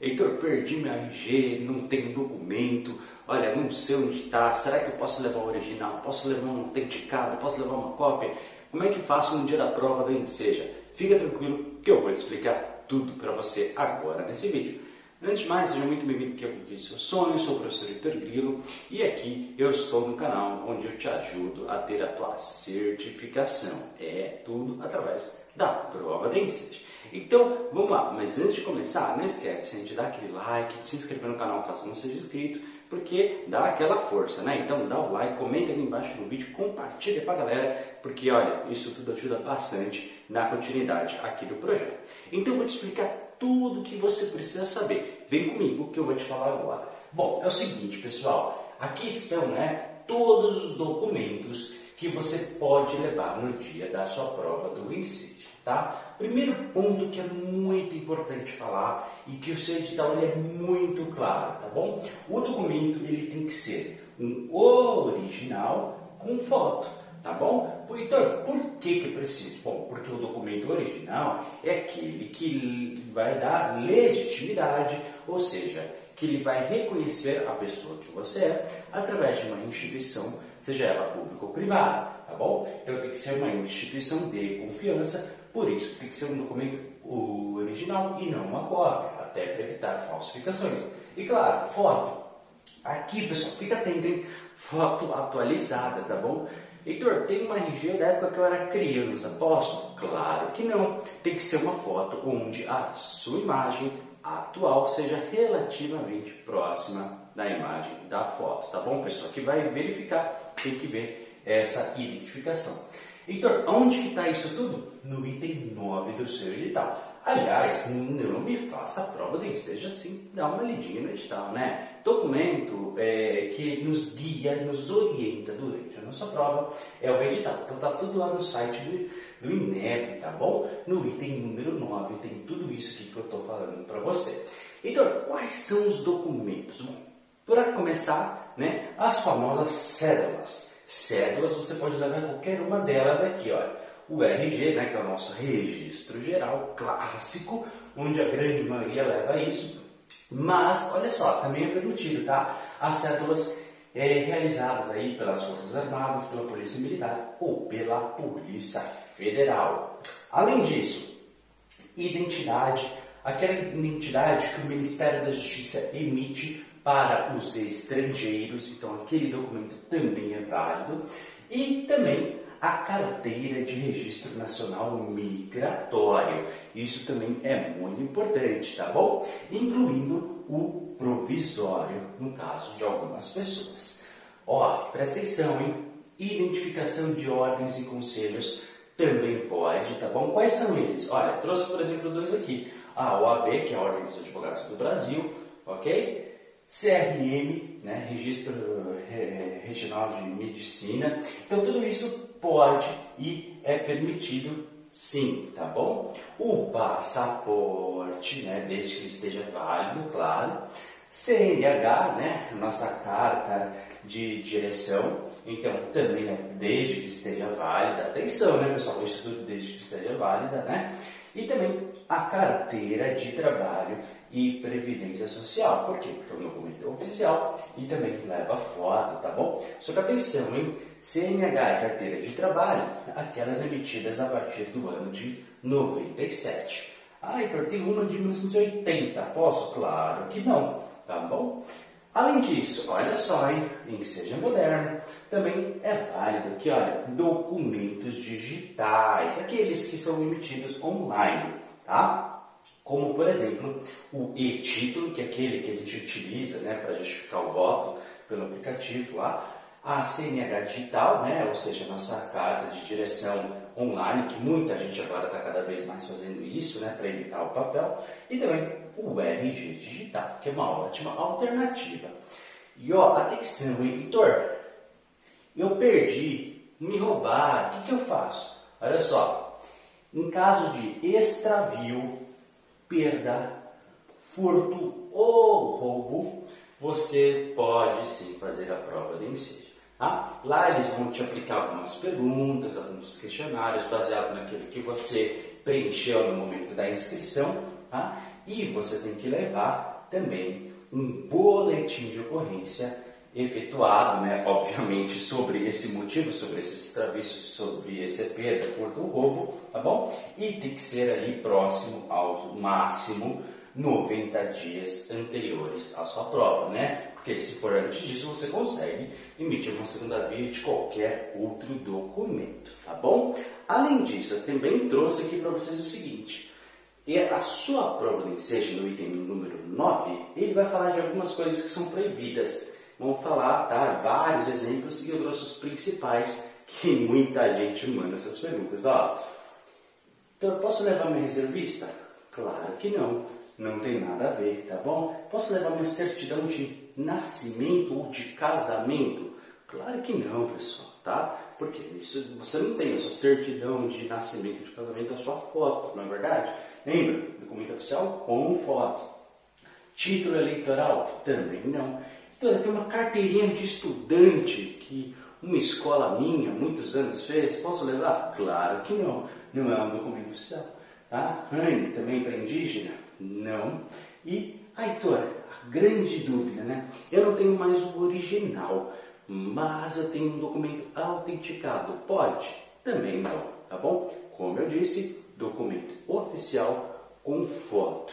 Heitor, perdi minha RG, não tenho documento, olha, não sei onde está, será que eu posso levar o original? Posso levar um autenticado? Posso levar uma cópia? Como é que faço no dia da prova da Enseja? Fica tranquilo que eu vou te explicar tudo para você agora nesse vídeo. Antes de mais, seja muito bem-vindo aqui ao Conquiste Seu Sonho, sou o professor Heitor Grilo e aqui eu estou no canal onde eu te ajudo a ter a tua certificação. É tudo através da prova da Enseja. Então, vamos lá, mas antes de começar, não esquece de dar aquele like, de se inscrever no canal caso não seja inscrito, porque dá aquela força, né? Então dá o like, comenta aqui embaixo no vídeo, compartilha pra galera, porque olha, isso tudo ajuda bastante na continuidade aqui do projeto. Então eu vou te explicar tudo o que você precisa saber. Vem comigo que eu vou te falar agora. Bom, é o seguinte, pessoal, aqui estão, né, todos os documentos que você pode levar no dia da sua prova do ensino. Tá? Primeiro ponto que é muito importante falar e que o seu edital é muito claro, tá bom? O documento ele tem que ser um original com foto, tá bom? Então, por que que precisa? Bom, porque o documento original é aquele que vai dar legitimidade, ou seja, que ele vai reconhecer a pessoa que você é através de uma instituição, seja ela pública ou privada, bom? Então tem que ser uma instituição de confiança por isso, tem que ser um documento original e não uma cópia, até para evitar falsificações. E claro, foto. Aqui, pessoal, fica atento, hein? Foto atualizada, tá bom? Heitor, tem uma RG da época que eu era criança, posso? Claro que não. Tem que ser uma foto onde a sua imagem atual seja relativamente próxima da imagem da foto, tá bom, pessoal? Que vai verificar, tem que ver essa identificação. Heitor, onde que está isso tudo? No item 9 do seu edital. Aliás, não me faça prova de esteja assim, dá uma lidinha no edital, né? Documento é, que nos guia, nos orienta durante a nossa prova é o edital. Então tá tudo lá no site do, do INEP, tá bom? No item número 9 tem tudo isso que eu estou falando para você. Então, quais são os documentos? Bom, para começar, né, as famosas cédulas cédulas, você pode levar qualquer uma delas aqui, olha. O RG, né, que é o nosso registro geral clássico, onde a grande maioria leva isso. Mas, olha só, também é permitido, tá? As cédulas é, realizadas aí pelas Forças Armadas, pela Polícia Militar ou pela Polícia Federal. Além disso, identidade, aquela identidade que o Ministério da Justiça emite para os estrangeiros, então aquele documento também é válido, e também a carteira de registro nacional migratório. Isso também é muito importante, tá bom? Incluindo o provisório, no caso de algumas pessoas. Ó, presta atenção, hein? Identificação de ordens e conselhos também pode, tá bom? Quais são eles? Olha, trouxe por exemplo dois aqui. A OAB, que é a Ordem dos Advogados do Brasil, ok? CRM, né, Registro Regional de Medicina. Então, tudo isso pode e é permitido sim, tá bom? O passaporte, né, desde que esteja válido, claro. CNH, né, nossa carta de direção. Então, também, né, desde que esteja válida. Atenção, né, pessoal? Isso tudo desde que esteja válida, né? E também a carteira de trabalho e previdência social. Por quê? Porque é um documento oficial e também leva foto, tá bom? Só que atenção, hein? CNH e carteira de trabalho, aquelas emitidas a partir do ano de 97. Ah, Heitor, tem uma de 1980. Posso? Claro que não, tá bom? Além disso, olha só, hein? em Seja Moderno, também é válido que, olha, documentos digitais, aqueles que são emitidos online, tá? Como, por exemplo, o e-título, que é aquele que a gente utiliza né, para justificar o voto pelo aplicativo lá, a CNH digital, né, ou seja, nossa carta de direção online, que muita gente agora está cada vez mais fazendo isso, né, para evitar o papel, e também o RG digital, que é uma ótima alternativa. E ó, atenção, editor, eu perdi, me roubaram, o que, que eu faço? Olha só, em caso de extravio, perda, furto ou roubo, você pode sim fazer a prova de ensino. Tá? Lá eles vão te aplicar algumas perguntas, alguns questionários baseados naquilo que você preencheu no momento da inscrição. Tá? E você tem que levar também um boletim de ocorrência efetuado, né, obviamente, sobre esse motivo, sobre esse extravício, sobre esse perda, furto ou roubo, tá bom? E tem que ser ali próximo ao máximo 90 dias anteriores à sua prova, né? Porque se for antes disso, você consegue emitir uma segunda via de qualquer outro documento, tá bom? Além disso, eu também trouxe aqui para vocês o seguinte, e a sua prova do ensejo, no item número 9, ele vai falar de algumas coisas que são proibidas. Vamos falar, tá? Vários exemplos e eu trouxe os principais que muita gente manda essas perguntas. Ó, então, posso levar minha reservista? Claro que não. Não tem nada a ver, tá bom? Posso levar minha certidão de nascimento ou de casamento? Claro que não, pessoal, tá? Porque isso, você não tem a sua certidão de nascimento, de casamento, a sua foto, não é verdade? Lembra? Documento oficial com foto. Título eleitoral? Também não. Então, tem uma carteirinha de estudante que uma escola minha, muitos anos, fez. Posso levar? Claro que não. Não é um documento oficial. Tá? Rani, também para indígena? Não. E, Aitor, grande dúvida, né? Eu não tenho mais o original, mas eu tenho um documento autenticado. Pode? Também não, tá bom? Como eu disse, documento oficial com foto.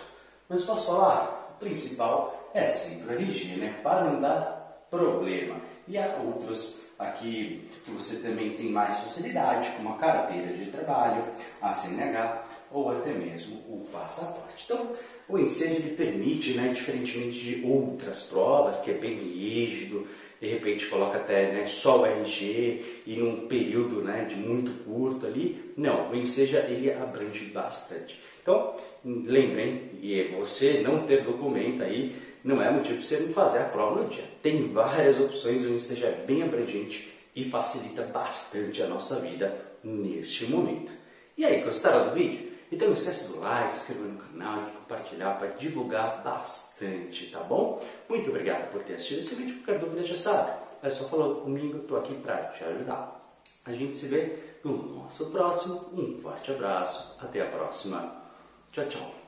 Mas posso falar? O principal é sempre a RG, né? Para não dar problema. E há outros aqui que você também tem mais facilidade, como a carteira de trabalho, a CNH ou até mesmo o passaporte. Então, o ensejo ele permite, né, diferentemente de outras provas, que é bem rígido, de repente coloca até né, só o RG e num período né, de muito curto ali. Não, o enseja ele abrange bastante. Então, lembrem, e você não ter documento aí não é motivo para você não fazer a prova no dia. Tem várias opções, o enseja é bem abrangente e facilita bastante a nossa vida neste momento. E aí, gostaram do vídeo? Então não esquece do like, se inscrever no canal, de compartilhar para divulgar bastante, tá bom? Muito obrigado por ter assistido esse vídeo. Qualquer dúvida já sabe, é só falar comigo, estou aqui para te ajudar. A gente se vê no nosso próximo. Um forte abraço, até a próxima. Tchau, tchau.